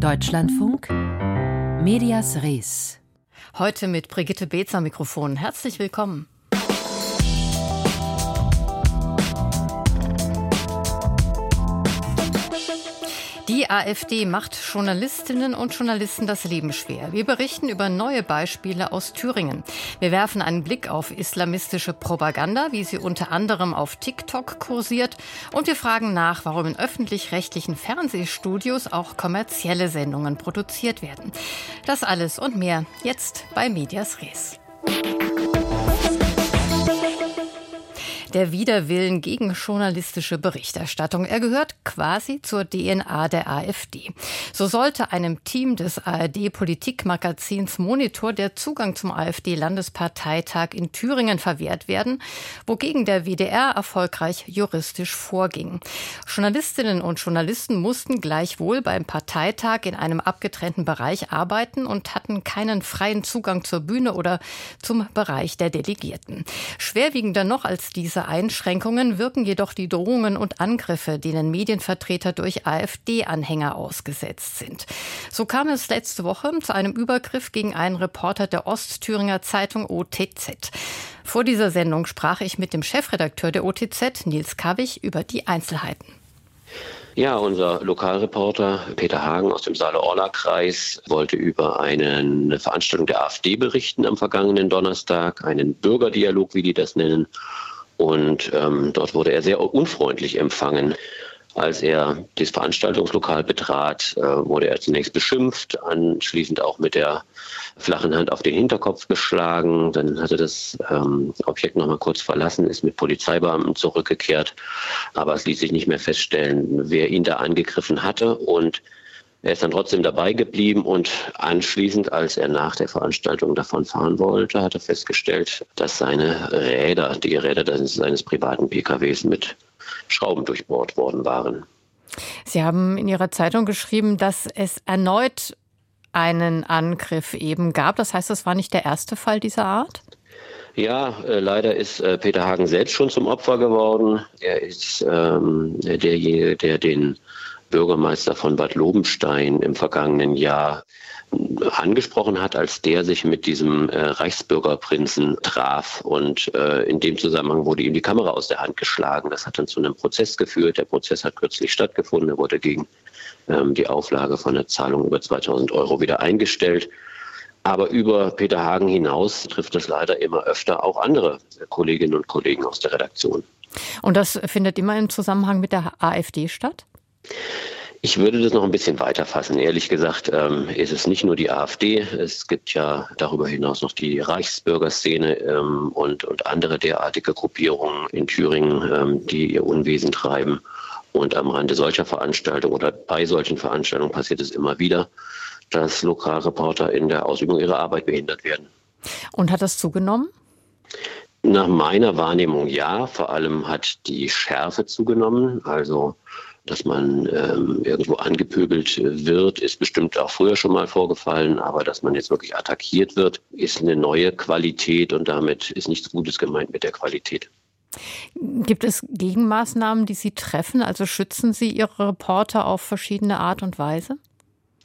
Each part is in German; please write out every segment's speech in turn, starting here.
Deutschlandfunk Medias Res. Heute mit Brigitte Beetzer Mikrofon. Herzlich willkommen. Die AfD macht Journalistinnen und Journalisten das Leben schwer. Wir berichten über neue Beispiele aus Thüringen. Wir werfen einen Blick auf islamistische Propaganda, wie sie unter anderem auf TikTok kursiert. Und wir fragen nach, warum in öffentlich-rechtlichen Fernsehstudios auch kommerzielle Sendungen produziert werden. Das alles und mehr jetzt bei Medias Res. Der Widerwillen gegen journalistische Berichterstattung. Er gehört quasi zur DNA der AfD. So sollte einem Team des ARD-Politikmagazins Monitor der Zugang zum AfD-Landesparteitag in Thüringen verwehrt werden, wogegen der WDR erfolgreich juristisch vorging. Journalistinnen und Journalisten mussten gleichwohl beim Parteitag in einem abgetrennten Bereich arbeiten und hatten keinen freien Zugang zur Bühne oder zum Bereich der Delegierten. Schwerwiegender noch als dieser diese Einschränkungen wirken jedoch die Drohungen und Angriffe, denen Medienvertreter durch AfD-Anhänger ausgesetzt sind. So kam es letzte Woche zu einem Übergriff gegen einen Reporter der Ostthüringer Zeitung OTZ. Vor dieser Sendung sprach ich mit dem Chefredakteur der OTZ, Nils Kawich, über die Einzelheiten. Ja, unser Lokalreporter Peter Hagen aus dem Saale-Orla-Kreis wollte über eine Veranstaltung der AfD berichten am vergangenen Donnerstag, einen Bürgerdialog, wie die das nennen. Und ähm, dort wurde er sehr unfreundlich empfangen. Als er das Veranstaltungslokal betrat, äh, wurde er zunächst beschimpft, anschließend auch mit der flachen Hand auf den Hinterkopf geschlagen. Dann hat er das ähm, Objekt noch mal kurz verlassen, ist mit Polizeibeamten zurückgekehrt. Aber es ließ sich nicht mehr feststellen, wer ihn da angegriffen hatte. Und er ist dann trotzdem dabei geblieben und anschließend, als er nach der Veranstaltung davon fahren wollte, hat er festgestellt, dass seine Räder, die Räder seines privaten PKWs mit Schrauben durchbohrt worden waren. Sie haben in Ihrer Zeitung geschrieben, dass es erneut einen Angriff eben gab. Das heißt, das war nicht der erste Fall dieser Art? Ja, äh, leider ist äh, Peter Hagen selbst schon zum Opfer geworden. Er ist ähm, derjenige, der den Bürgermeister von Bad Lobenstein im vergangenen Jahr angesprochen hat, als der sich mit diesem äh, Reichsbürgerprinzen traf. Und äh, in dem Zusammenhang wurde ihm die Kamera aus der Hand geschlagen. Das hat dann zu einem Prozess geführt. Der Prozess hat kürzlich stattgefunden. Er wurde gegen ähm, die Auflage von einer Zahlung über 2000 Euro wieder eingestellt. Aber über Peter Hagen hinaus trifft es leider immer öfter auch andere Kolleginnen und Kollegen aus der Redaktion. Und das findet immer im Zusammenhang mit der AfD statt? Ich würde das noch ein bisschen weiter fassen. Ehrlich gesagt ähm, ist es nicht nur die AfD. Es gibt ja darüber hinaus noch die Reichsbürgerszene ähm, und, und andere derartige Gruppierungen in Thüringen, ähm, die ihr Unwesen treiben. Und am Rande solcher Veranstaltungen oder bei solchen Veranstaltungen passiert es immer wieder, dass Lokalreporter in der Ausübung ihrer Arbeit behindert werden. Und hat das zugenommen? Nach meiner Wahrnehmung ja. Vor allem hat die Schärfe zugenommen. Also dass man ähm, irgendwo angepöbelt wird, ist bestimmt auch früher schon mal vorgefallen, aber dass man jetzt wirklich attackiert wird, ist eine neue Qualität und damit ist nichts Gutes gemeint mit der Qualität. Gibt es Gegenmaßnahmen, die Sie treffen? Also schützen Sie Ihre Reporter auf verschiedene Art und Weise?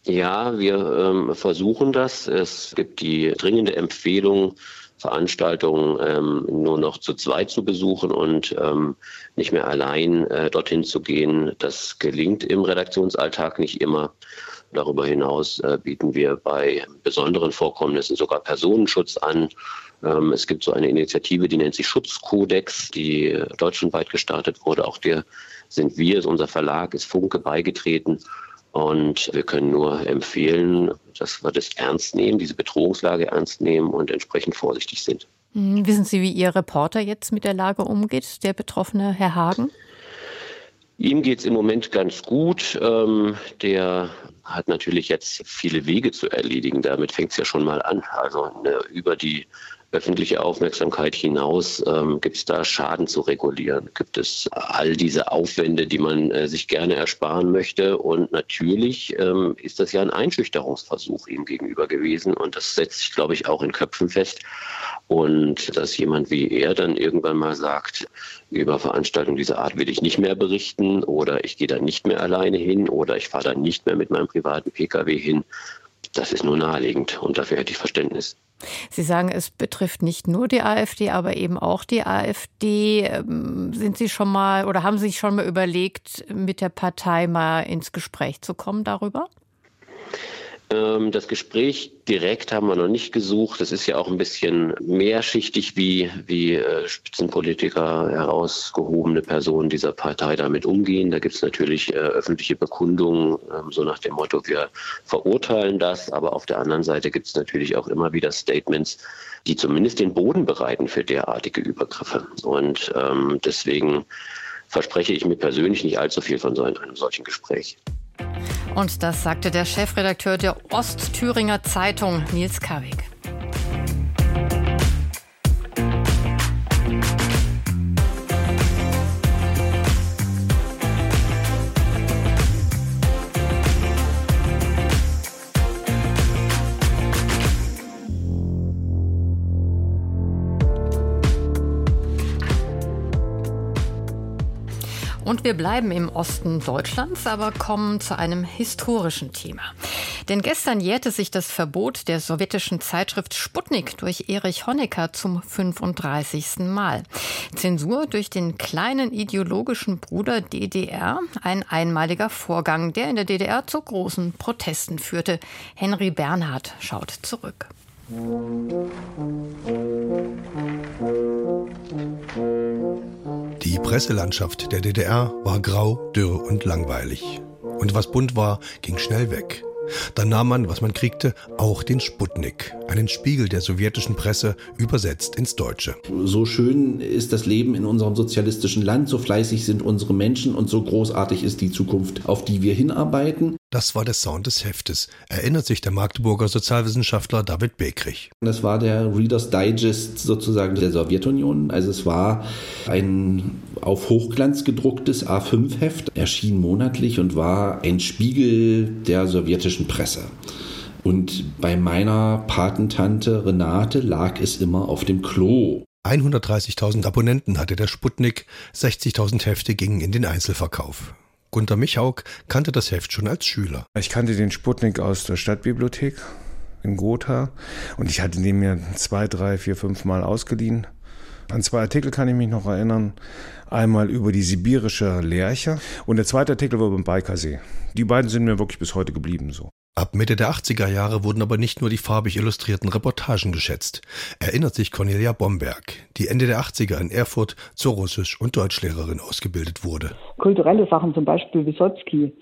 Ja, wir ähm, versuchen das. Es gibt die dringende Empfehlung, Veranstaltungen ähm, nur noch zu zweit zu besuchen und ähm, nicht mehr allein äh, dorthin zu gehen. Das gelingt im Redaktionsalltag nicht immer. Darüber hinaus äh, bieten wir bei besonderen Vorkommnissen sogar Personenschutz an. Ähm, es gibt so eine Initiative, die nennt sich Schutzkodex, die äh, deutschlandweit gestartet wurde. Auch der sind wir, unser Verlag, ist Funke beigetreten. Und wir können nur empfehlen, dass wir das ernst nehmen, diese Bedrohungslage ernst nehmen und entsprechend vorsichtig sind. Hm, wissen Sie, wie Ihr Reporter jetzt mit der Lage umgeht, der betroffene Herr Hagen? Ihm geht es im Moment ganz gut. Ähm, der hat natürlich jetzt viele Wege zu erledigen. Damit fängt es ja schon mal an. Also ne, über die öffentliche Aufmerksamkeit hinaus, ähm, gibt es da Schaden zu regulieren? Gibt es all diese Aufwände, die man äh, sich gerne ersparen möchte? Und natürlich ähm, ist das ja ein Einschüchterungsversuch ihm gegenüber gewesen. Und das setzt sich, glaube ich, auch in Köpfen fest. Und dass jemand wie er dann irgendwann mal sagt, über Veranstaltungen dieser Art will ich nicht mehr berichten oder ich gehe da nicht mehr alleine hin oder ich fahre da nicht mehr mit meinem privaten Pkw hin, das ist nur naheliegend und dafür hätte ich Verständnis. Sie sagen, es betrifft nicht nur die AfD, aber eben auch die AfD. Ähm, sind Sie schon mal oder haben Sie sich schon mal überlegt, mit der Partei mal ins Gespräch zu kommen darüber? Ähm, das Gespräch direkt haben wir noch nicht gesucht. Das ist ja auch ein bisschen mehrschichtig, wie, wie äh, Spitzenpolitiker, herausgehobene Personen dieser Partei damit umgehen. Da gibt es natürlich äh, öffentliche Bekundungen, ähm, so nach dem Motto, wir verurteilen das. Aber auf der anderen Seite gibt es natürlich auch immer wieder Statements, die zumindest den Boden bereiten für derartige Übergriffe. Und ähm, deswegen verspreche ich mir persönlich nicht allzu viel von so einem solchen Gespräch. Und das sagte der Chefredakteur der Ostthüringer Zeitung, Nils Kawig. Wir bleiben im Osten Deutschlands, aber kommen zu einem historischen Thema. Denn gestern jährte sich das Verbot der sowjetischen Zeitschrift Sputnik durch Erich Honecker zum 35. Mal. Zensur durch den kleinen ideologischen Bruder DDR, ein einmaliger Vorgang, der in der DDR zu großen Protesten führte. Henry Bernhard schaut zurück. Die Presselandschaft der DDR war grau, dürr und langweilig. Und was bunt war, ging schnell weg. Dann nahm man, was man kriegte, auch den Sputnik, einen Spiegel der sowjetischen Presse, übersetzt ins Deutsche. So schön ist das Leben in unserem sozialistischen Land, so fleißig sind unsere Menschen und so großartig ist die Zukunft, auf die wir hinarbeiten. Das war der Sound des Heftes, erinnert sich der Magdeburger Sozialwissenschaftler David Bekrich. Das war der Reader's Digest sozusagen der Sowjetunion. Also es war ein auf Hochglanz gedrucktes A5-Heft, erschien monatlich und war ein Spiegel der sowjetischen Presse. Und bei meiner Patentante Renate lag es immer auf dem Klo. 130.000 Abonnenten hatte der Sputnik, 60.000 Hefte gingen in den Einzelverkauf. Gunter Michauk kannte das Heft schon als Schüler. Ich kannte den Sputnik aus der Stadtbibliothek in Gotha und ich hatte den mir zwei, drei, vier, fünf Mal ausgeliehen. An zwei Artikel kann ich mich noch erinnern. Einmal über die sibirische Lerche und der zweite Artikel war über den Baikersee. Die beiden sind mir wirklich bis heute geblieben so. Ab Mitte der 80er Jahre wurden aber nicht nur die farbig illustrierten Reportagen geschätzt, erinnert sich Cornelia Bomberg, die Ende der 80er in Erfurt zur Russisch- und Deutschlehrerin ausgebildet wurde. Kulturelle Sachen, zum Beispiel Wysotsky,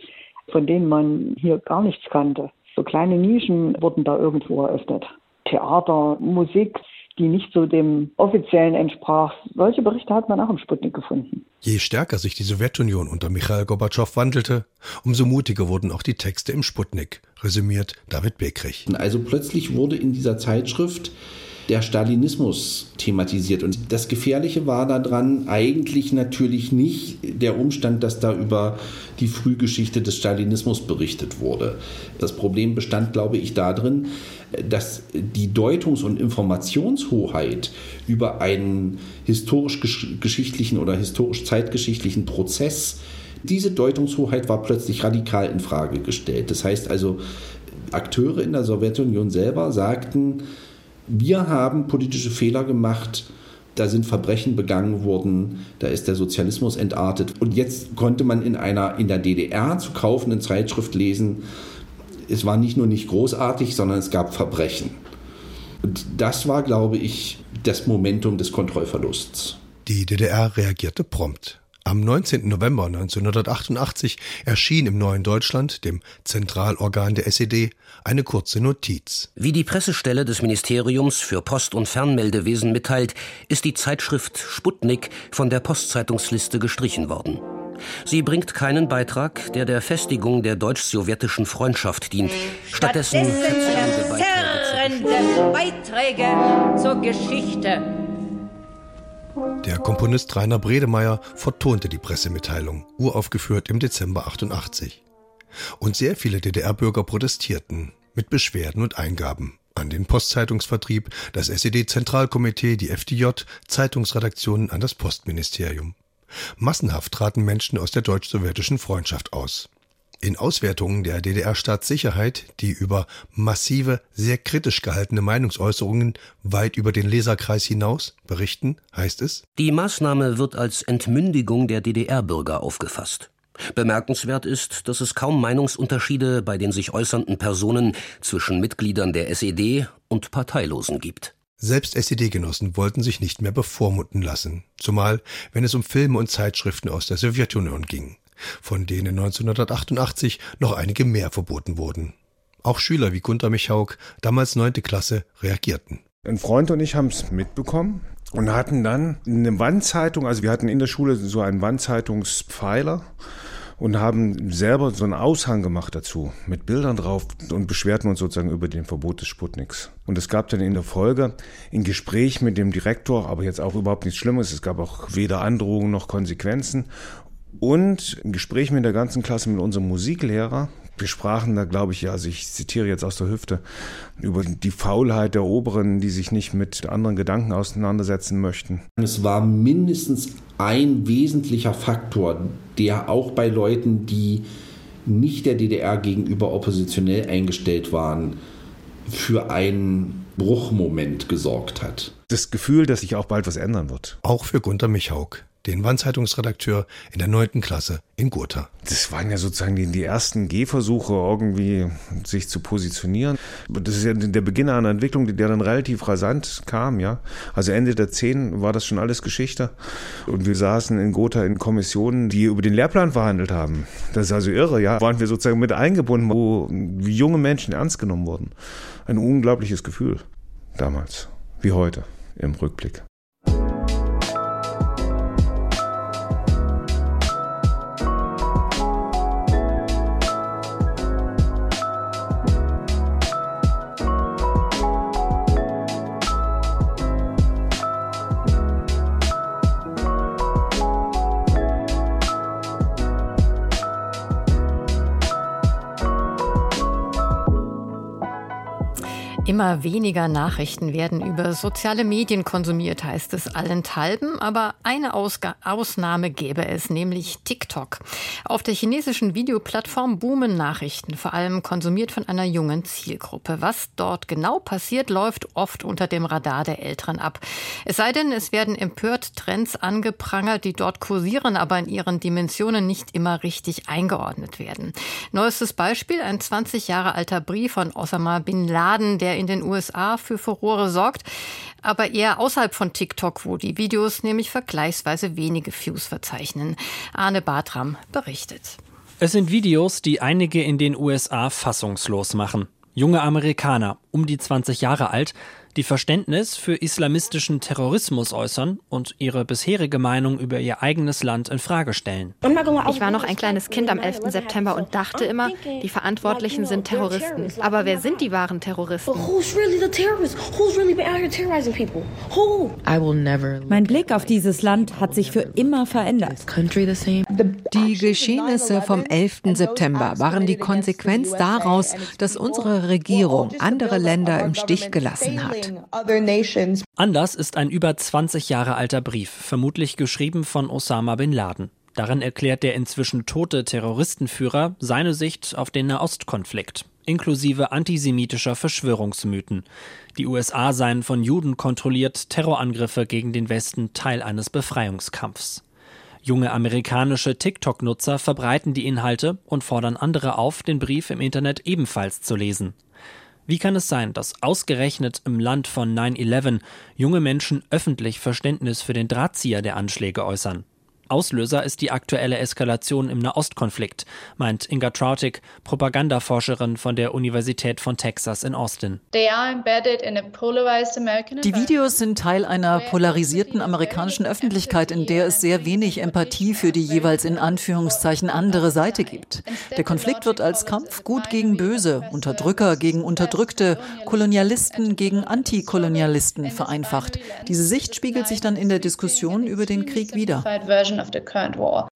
von denen man hier gar nichts kannte. So kleine Nischen wurden da irgendwo eröffnet. Theater, Musik, die nicht so dem offiziellen entsprach. Solche Berichte hat man auch im Sputnik gefunden. Je stärker sich die Sowjetunion unter Michail Gorbatschow wandelte, umso mutiger wurden auch die Texte im Sputnik, resümiert David Bekrich. Also plötzlich wurde in dieser Zeitschrift der Stalinismus thematisiert. Und das Gefährliche war daran eigentlich natürlich nicht der Umstand, dass da über die Frühgeschichte des Stalinismus berichtet wurde. Das Problem bestand, glaube ich, darin, dass die Deutungs- und Informationshoheit über einen historisch-geschichtlichen oder historisch-zeitgeschichtlichen Prozess, diese Deutungshoheit war plötzlich radikal in Frage gestellt. Das heißt also, Akteure in der Sowjetunion selber sagten, wir haben politische Fehler gemacht, da sind Verbrechen begangen worden, da ist der Sozialismus entartet. Und jetzt konnte man in einer in der DDR zu kaufenden Zeitschrift lesen, es war nicht nur nicht großartig, sondern es gab Verbrechen. Und das war, glaube ich, das Momentum des Kontrollverlusts. Die DDR reagierte prompt. Am 19. November 1988 erschien im Neuen Deutschland, dem Zentralorgan der SED, eine kurze Notiz. Wie die Pressestelle des Ministeriums für Post- und Fernmeldewesen mitteilt, ist die Zeitschrift Sputnik von der Postzeitungsliste gestrichen worden. Sie bringt keinen Beitrag, der der Festigung der deutsch-sowjetischen Freundschaft dient. Stattdessen, Stattdessen inspirierende Beiträge zur Geschichte. Der Komponist Rainer Bredemeier vertonte die Pressemitteilung, uraufgeführt im Dezember 88. Und sehr viele DDR-Bürger protestierten mit Beschwerden und Eingaben an den Postzeitungsvertrieb, das SED-Zentralkomitee, die FDJ, Zeitungsredaktionen an das Postministerium. Massenhaft traten Menschen aus der deutsch-sowjetischen Freundschaft aus. In Auswertungen der DDR-Staatssicherheit, die über massive, sehr kritisch gehaltene Meinungsäußerungen weit über den Leserkreis hinaus berichten, heißt es, die Maßnahme wird als Entmündigung der DDR-Bürger aufgefasst. Bemerkenswert ist, dass es kaum Meinungsunterschiede bei den sich äußernden Personen zwischen Mitgliedern der SED und Parteilosen gibt. Selbst SED-Genossen wollten sich nicht mehr bevormunden lassen, zumal wenn es um Filme und Zeitschriften aus der Sowjetunion ging, von denen 1988 noch einige mehr verboten wurden. Auch Schüler wie Gunter Michauk, damals neunte Klasse, reagierten. Ein Freund und ich haben es mitbekommen und hatten dann eine Wandzeitung, also wir hatten in der Schule so einen Wandzeitungspfeiler und haben selber so einen Aushang gemacht dazu mit Bildern drauf und beschwerten uns sozusagen über den Verbot des Sputniks. Und es gab dann in der Folge ein Gespräch mit dem Direktor, aber jetzt auch überhaupt nichts Schlimmes. Es gab auch weder Androhungen noch Konsequenzen. Und ein Gespräch mit der ganzen Klasse mit unserem Musiklehrer, wir sprachen da, glaube ich, ja, also ich zitiere jetzt aus der Hüfte, über die Faulheit der Oberen, die sich nicht mit anderen Gedanken auseinandersetzen möchten. Es war mindestens ein wesentlicher Faktor, der auch bei Leuten, die nicht der DDR gegenüber oppositionell eingestellt waren, für einen Bruchmoment gesorgt hat. Das Gefühl, dass sich auch bald was ändern wird. Auch für Gunter Michauk den Wandzeitungsredakteur in der neunten Klasse in Gotha. Das waren ja sozusagen die, die ersten Gehversuche, irgendwie sich zu positionieren. Das ist ja der Beginn einer Entwicklung, die dann relativ rasant kam, ja. Also Ende der Zehn war das schon alles Geschichte. Und wir saßen in Gotha in Kommissionen, die über den Lehrplan verhandelt haben. Das ist also irre, ja. Waren wir sozusagen mit eingebunden, wo junge Menschen ernst genommen wurden. Ein unglaubliches Gefühl damals, wie heute im Rückblick. Immer weniger Nachrichten werden über soziale Medien konsumiert, heißt es allenthalben. Aber eine Ausga Ausnahme gäbe es, nämlich TikTok. Auf der chinesischen Videoplattform boomen Nachrichten, vor allem konsumiert von einer jungen Zielgruppe. Was dort genau passiert, läuft oft unter dem Radar der Älteren ab. Es sei denn, es werden empört Trends angeprangert, die dort kursieren, aber in ihren Dimensionen nicht immer richtig eingeordnet werden. Neuestes Beispiel, ein 20 Jahre alter Brief von Osama Bin Laden, der in den USA für Furore sorgt, aber eher außerhalb von TikTok, wo die Videos nämlich vergleichsweise wenige Views verzeichnen. Arne Bartram berichtet. Es sind Videos, die einige in den USA fassungslos machen. Junge Amerikaner, um die 20 Jahre alt, die Verständnis für islamistischen Terrorismus äußern und ihre bisherige Meinung über ihr eigenes Land in Frage stellen. Ich war noch ein kleines Kind am 11. September und dachte immer, die Verantwortlichen sind Terroristen. Aber wer sind die wahren Terroristen? Mein Blick auf dieses Land hat sich für immer verändert. Die Geschehnisse vom 11. September waren die Konsequenz daraus, dass unsere Regierung andere Länder im Stich gelassen hat. Anders ist ein über 20 Jahre alter Brief, vermutlich geschrieben von Osama bin Laden. Darin erklärt der inzwischen tote Terroristenführer seine Sicht auf den Nahostkonflikt, inklusive antisemitischer Verschwörungsmythen. Die USA seien von Juden kontrolliert, Terrorangriffe gegen den Westen Teil eines Befreiungskampfs. Junge amerikanische TikTok-Nutzer verbreiten die Inhalte und fordern andere auf, den Brief im Internet ebenfalls zu lesen. Wie kann es sein, dass ausgerechnet im Land von 9-11 junge Menschen öffentlich Verständnis für den Drahtzieher der Anschläge äußern? Auslöser ist die aktuelle Eskalation im Nahostkonflikt, meint Inga Trautig, Propagandaforscherin von der Universität von Texas in Austin. Die Videos sind Teil einer polarisierten amerikanischen Öffentlichkeit, in der es sehr wenig Empathie für die jeweils in Anführungszeichen andere Seite gibt. Der Konflikt wird als Kampf gut gegen böse, Unterdrücker gegen Unterdrückte, Kolonialisten gegen Antikolonialisten vereinfacht. Diese Sicht spiegelt sich dann in der Diskussion über den Krieg wieder.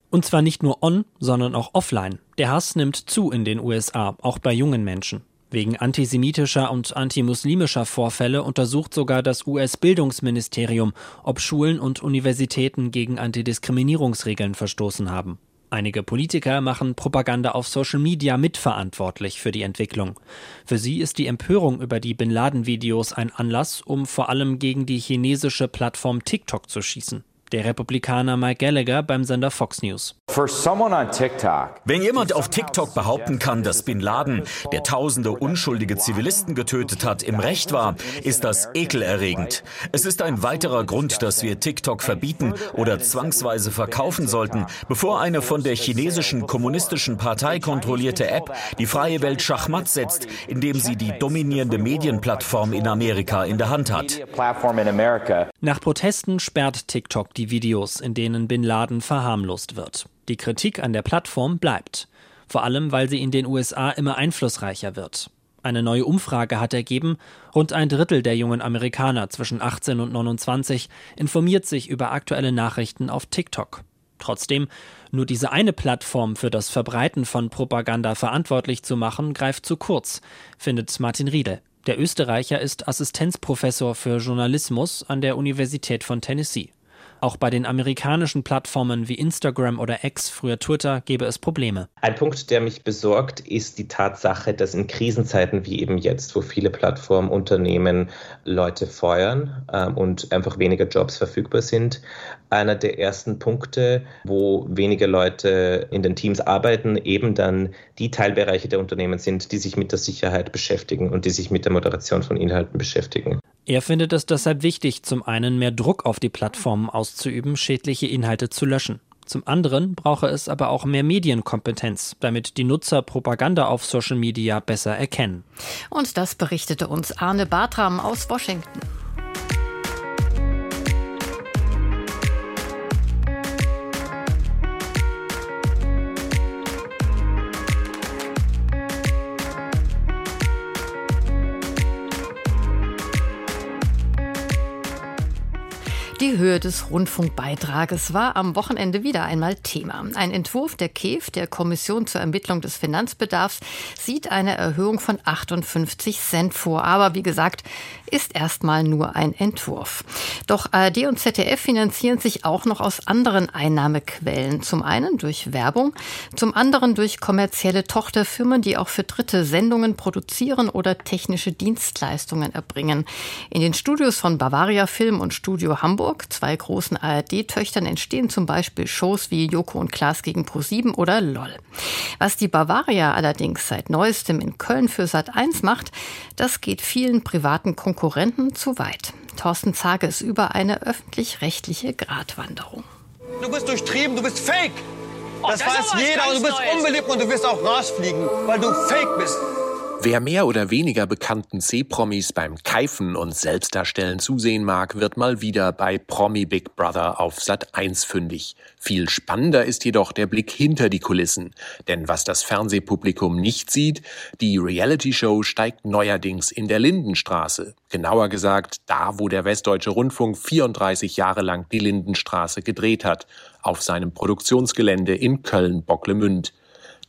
Und zwar nicht nur on, sondern auch offline. Der Hass nimmt zu in den USA, auch bei jungen Menschen. Wegen antisemitischer und antimuslimischer Vorfälle untersucht sogar das US-Bildungsministerium, ob Schulen und Universitäten gegen Antidiskriminierungsregeln verstoßen haben. Einige Politiker machen Propaganda auf Social Media mitverantwortlich für die Entwicklung. Für sie ist die Empörung über die Bin Laden-Videos ein Anlass, um vor allem gegen die chinesische Plattform TikTok zu schießen. Der Republikaner Mike Gallagher beim Sender Fox News. Wenn jemand auf TikTok behaupten kann, dass Bin Laden, der tausende unschuldige Zivilisten getötet hat, im Recht war, ist das ekelerregend. Es ist ein weiterer Grund, dass wir TikTok verbieten oder zwangsweise verkaufen sollten, bevor eine von der chinesischen kommunistischen Partei kontrollierte App die freie Welt Schachmatt setzt, indem sie die dominierende Medienplattform in Amerika in der Hand hat. Nach Protesten sperrt TikTok die Videos, in denen Bin Laden verharmlost wird. Die Kritik an der Plattform bleibt, vor allem weil sie in den USA immer einflussreicher wird. Eine neue Umfrage hat ergeben, rund ein Drittel der jungen Amerikaner zwischen 18 und 29 informiert sich über aktuelle Nachrichten auf TikTok. Trotzdem, nur diese eine Plattform für das Verbreiten von Propaganda verantwortlich zu machen, greift zu kurz, findet Martin Riedel. Der Österreicher ist Assistenzprofessor für Journalismus an der Universität von Tennessee. Auch bei den amerikanischen Plattformen wie Instagram oder X, früher Twitter, gäbe es Probleme. Ein Punkt, der mich besorgt, ist die Tatsache, dass in Krisenzeiten wie eben jetzt, wo viele Plattformunternehmen Leute feuern ähm, und einfach weniger Jobs verfügbar sind, einer der ersten Punkte, wo weniger Leute in den Teams arbeiten, eben dann die Teilbereiche der Unternehmen sind, die sich mit der Sicherheit beschäftigen und die sich mit der Moderation von Inhalten beschäftigen. Er findet es deshalb wichtig, zum einen mehr Druck auf die Plattformen auszuüben, schädliche Inhalte zu löschen. Zum anderen brauche es aber auch mehr Medienkompetenz, damit die Nutzer Propaganda auf Social Media besser erkennen. Und das berichtete uns Arne Bartram aus Washington. Höhe des Rundfunkbeitrages war am Wochenende wieder einmal Thema. Ein Entwurf der KEF, der Kommission zur Ermittlung des Finanzbedarfs, sieht eine Erhöhung von 58 Cent vor. Aber wie gesagt, ist erstmal nur ein Entwurf. Doch ARD und ZDF finanzieren sich auch noch aus anderen Einnahmequellen. Zum einen durch Werbung, zum anderen durch kommerzielle Tochterfirmen, die auch für Dritte Sendungen produzieren oder technische Dienstleistungen erbringen. In den Studios von Bavaria Film und Studio Hamburg zwei großen ARD-Töchtern, entstehen zum Beispiel Shows wie Joko und Klaas gegen Pro7 oder LOL. Was die Bavaria allerdings seit neuestem in Köln für Sat1 macht, das geht vielen privaten Konkurrenten zu weit. Thorsten Zages über eine öffentlich-rechtliche Gratwanderung. Du bist durchtrieben, du bist fake. Oh, das, das weiß jeder und du bist unbeliebt und du wirst auch rausfliegen, weil du fake bist. Wer mehr oder weniger bekannten C-Promis beim Keifen und Selbstdarstellen zusehen mag, wird mal wieder bei Promi Big Brother auf Sat 1 fündig. Viel spannender ist jedoch der Blick hinter die Kulissen. Denn was das Fernsehpublikum nicht sieht, die Reality-Show steigt neuerdings in der Lindenstraße. Genauer gesagt, da wo der Westdeutsche Rundfunk 34 Jahre lang die Lindenstraße gedreht hat, auf seinem Produktionsgelände in Köln-Bocklemünd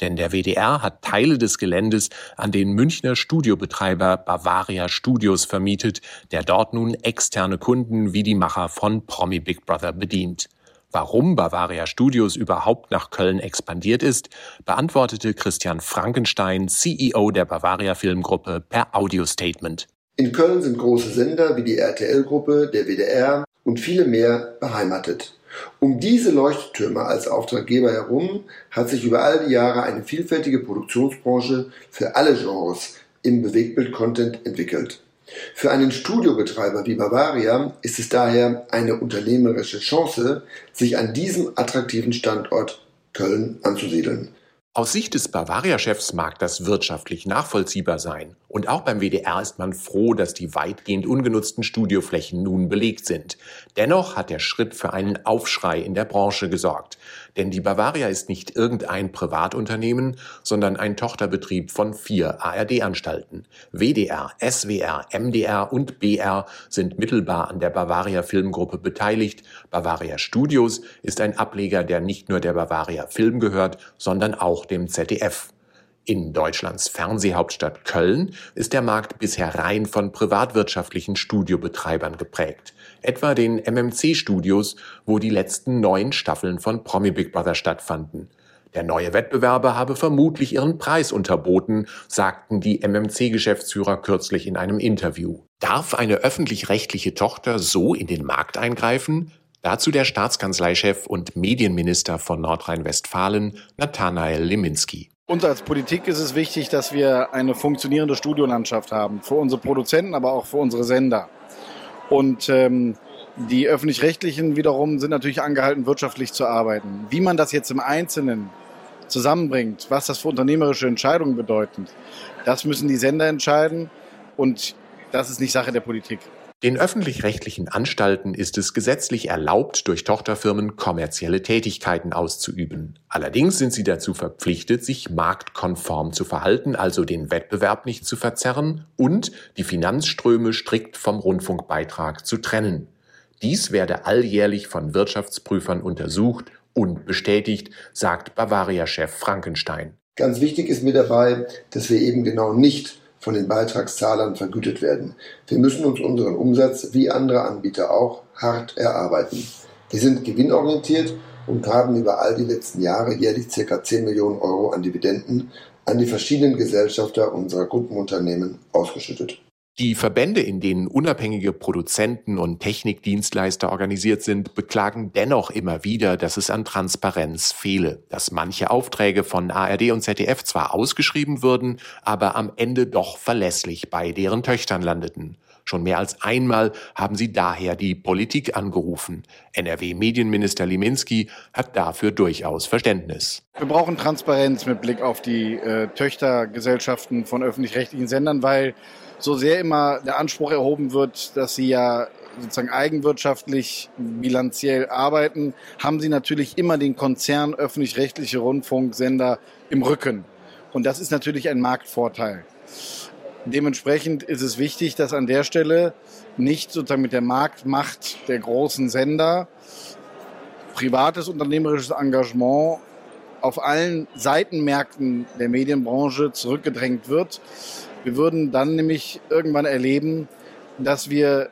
denn der WDR hat Teile des Geländes an den Münchner Studiobetreiber Bavaria Studios vermietet, der dort nun externe Kunden wie die Macher von Promi Big Brother bedient. Warum Bavaria Studios überhaupt nach Köln expandiert ist, beantwortete Christian Frankenstein, CEO der Bavaria Filmgruppe, per Audiostatement. In Köln sind große Sender wie die RTL-Gruppe, der WDR und viele mehr beheimatet. Um diese Leuchttürme als Auftraggeber herum hat sich über all die Jahre eine vielfältige Produktionsbranche für alle Genres im Bewegtbild-Content entwickelt. Für einen Studiobetreiber wie Bavaria ist es daher eine unternehmerische Chance, sich an diesem attraktiven Standort Köln anzusiedeln. Aus Sicht des Bavaria-Chefs mag das wirtschaftlich nachvollziehbar sein. Und auch beim WDR ist man froh, dass die weitgehend ungenutzten Studioflächen nun belegt sind. Dennoch hat der Schritt für einen Aufschrei in der Branche gesorgt. Denn die Bavaria ist nicht irgendein Privatunternehmen, sondern ein Tochterbetrieb von vier ARD-Anstalten. WDR, SWR, MDR und BR sind mittelbar an der Bavaria Filmgruppe beteiligt. Bavaria Studios ist ein Ableger, der nicht nur der Bavaria Film gehört, sondern auch dem ZDF. In Deutschlands Fernsehhauptstadt Köln ist der Markt bisher rein von privatwirtschaftlichen Studiobetreibern geprägt. Etwa den MMC-Studios, wo die letzten neun Staffeln von Promi Big Brother stattfanden. Der neue Wettbewerber habe vermutlich ihren Preis unterboten, sagten die MMC-Geschäftsführer kürzlich in einem Interview. Darf eine öffentlich-rechtliche Tochter so in den Markt eingreifen? Dazu der Staatskanzleichef und Medienminister von Nordrhein-Westfalen, Nathanael Liminski. Uns als Politik ist es wichtig, dass wir eine funktionierende Studiolandschaft haben. Für unsere Produzenten, aber auch für unsere Sender. Und ähm, die öffentlich-rechtlichen wiederum sind natürlich angehalten, wirtschaftlich zu arbeiten. Wie man das jetzt im Einzelnen zusammenbringt, was das für unternehmerische Entscheidungen bedeutet, das müssen die Sender entscheiden. Und das ist nicht Sache der Politik. Den öffentlich-rechtlichen Anstalten ist es gesetzlich erlaubt, durch Tochterfirmen kommerzielle Tätigkeiten auszuüben. Allerdings sind sie dazu verpflichtet, sich marktkonform zu verhalten, also den Wettbewerb nicht zu verzerren und die Finanzströme strikt vom Rundfunkbeitrag zu trennen. Dies werde alljährlich von Wirtschaftsprüfern untersucht und bestätigt, sagt Bavaria-Chef Frankenstein. Ganz wichtig ist mir dabei, dass wir eben genau nicht von den Beitragszahlern vergütet werden. Wir müssen uns unseren Umsatz, wie andere Anbieter auch, hart erarbeiten. Wir sind gewinnorientiert und haben über all die letzten Jahre jährlich ca. 10 Millionen Euro an Dividenden an die verschiedenen Gesellschafter unserer Gruppenunternehmen ausgeschüttet. Die Verbände, in denen unabhängige Produzenten und Technikdienstleister organisiert sind, beklagen dennoch immer wieder, dass es an Transparenz fehle, dass manche Aufträge von ARD und ZDF zwar ausgeschrieben würden, aber am Ende doch verlässlich bei deren Töchtern landeten. Schon mehr als einmal haben sie daher die Politik angerufen. NRW-Medienminister Liminski hat dafür durchaus Verständnis. Wir brauchen Transparenz mit Blick auf die äh, Töchtergesellschaften von öffentlich-rechtlichen Sendern, weil so sehr immer der Anspruch erhoben wird, dass sie ja sozusagen eigenwirtschaftlich bilanziell arbeiten, haben sie natürlich immer den Konzern öffentlich-rechtliche Rundfunksender im Rücken. Und das ist natürlich ein Marktvorteil. Dementsprechend ist es wichtig, dass an der Stelle nicht sozusagen mit der Marktmacht der großen Sender privates unternehmerisches Engagement auf allen Seitenmärkten der Medienbranche zurückgedrängt wird, wir würden dann nämlich irgendwann erleben, dass wir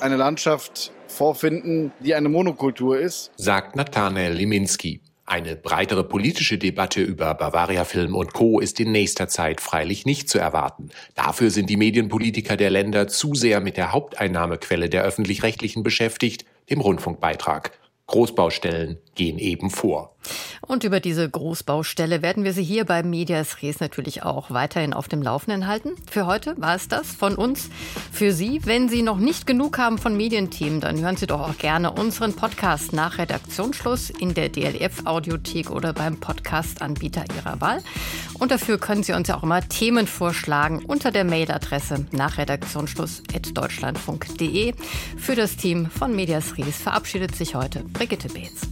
eine Landschaft vorfinden, die eine Monokultur ist. Sagt Nathanael Liminski. Eine breitere politische Debatte über Bavaria Film und Co. ist in nächster Zeit freilich nicht zu erwarten. Dafür sind die Medienpolitiker der Länder zu sehr mit der Haupteinnahmequelle der öffentlich-rechtlichen beschäftigt, dem Rundfunkbeitrag. Großbaustellen gehen eben vor. Und über diese Großbaustelle werden wir Sie hier beim Medias Res natürlich auch weiterhin auf dem Laufenden halten. Für heute war es das von uns. Für Sie, wenn Sie noch nicht genug haben von Medienthemen, dann hören Sie doch auch gerne unseren Podcast nach Redaktionsschluss in der DLF Audiothek oder beim Podcast-Anbieter Ihrer Wahl. Und dafür können Sie uns ja auch immer Themen vorschlagen unter der Mailadresse nach Redaktionsschluss.deutschlandfunk.de. Für das Team von Medias Res verabschiedet sich heute Brigitte Beetz.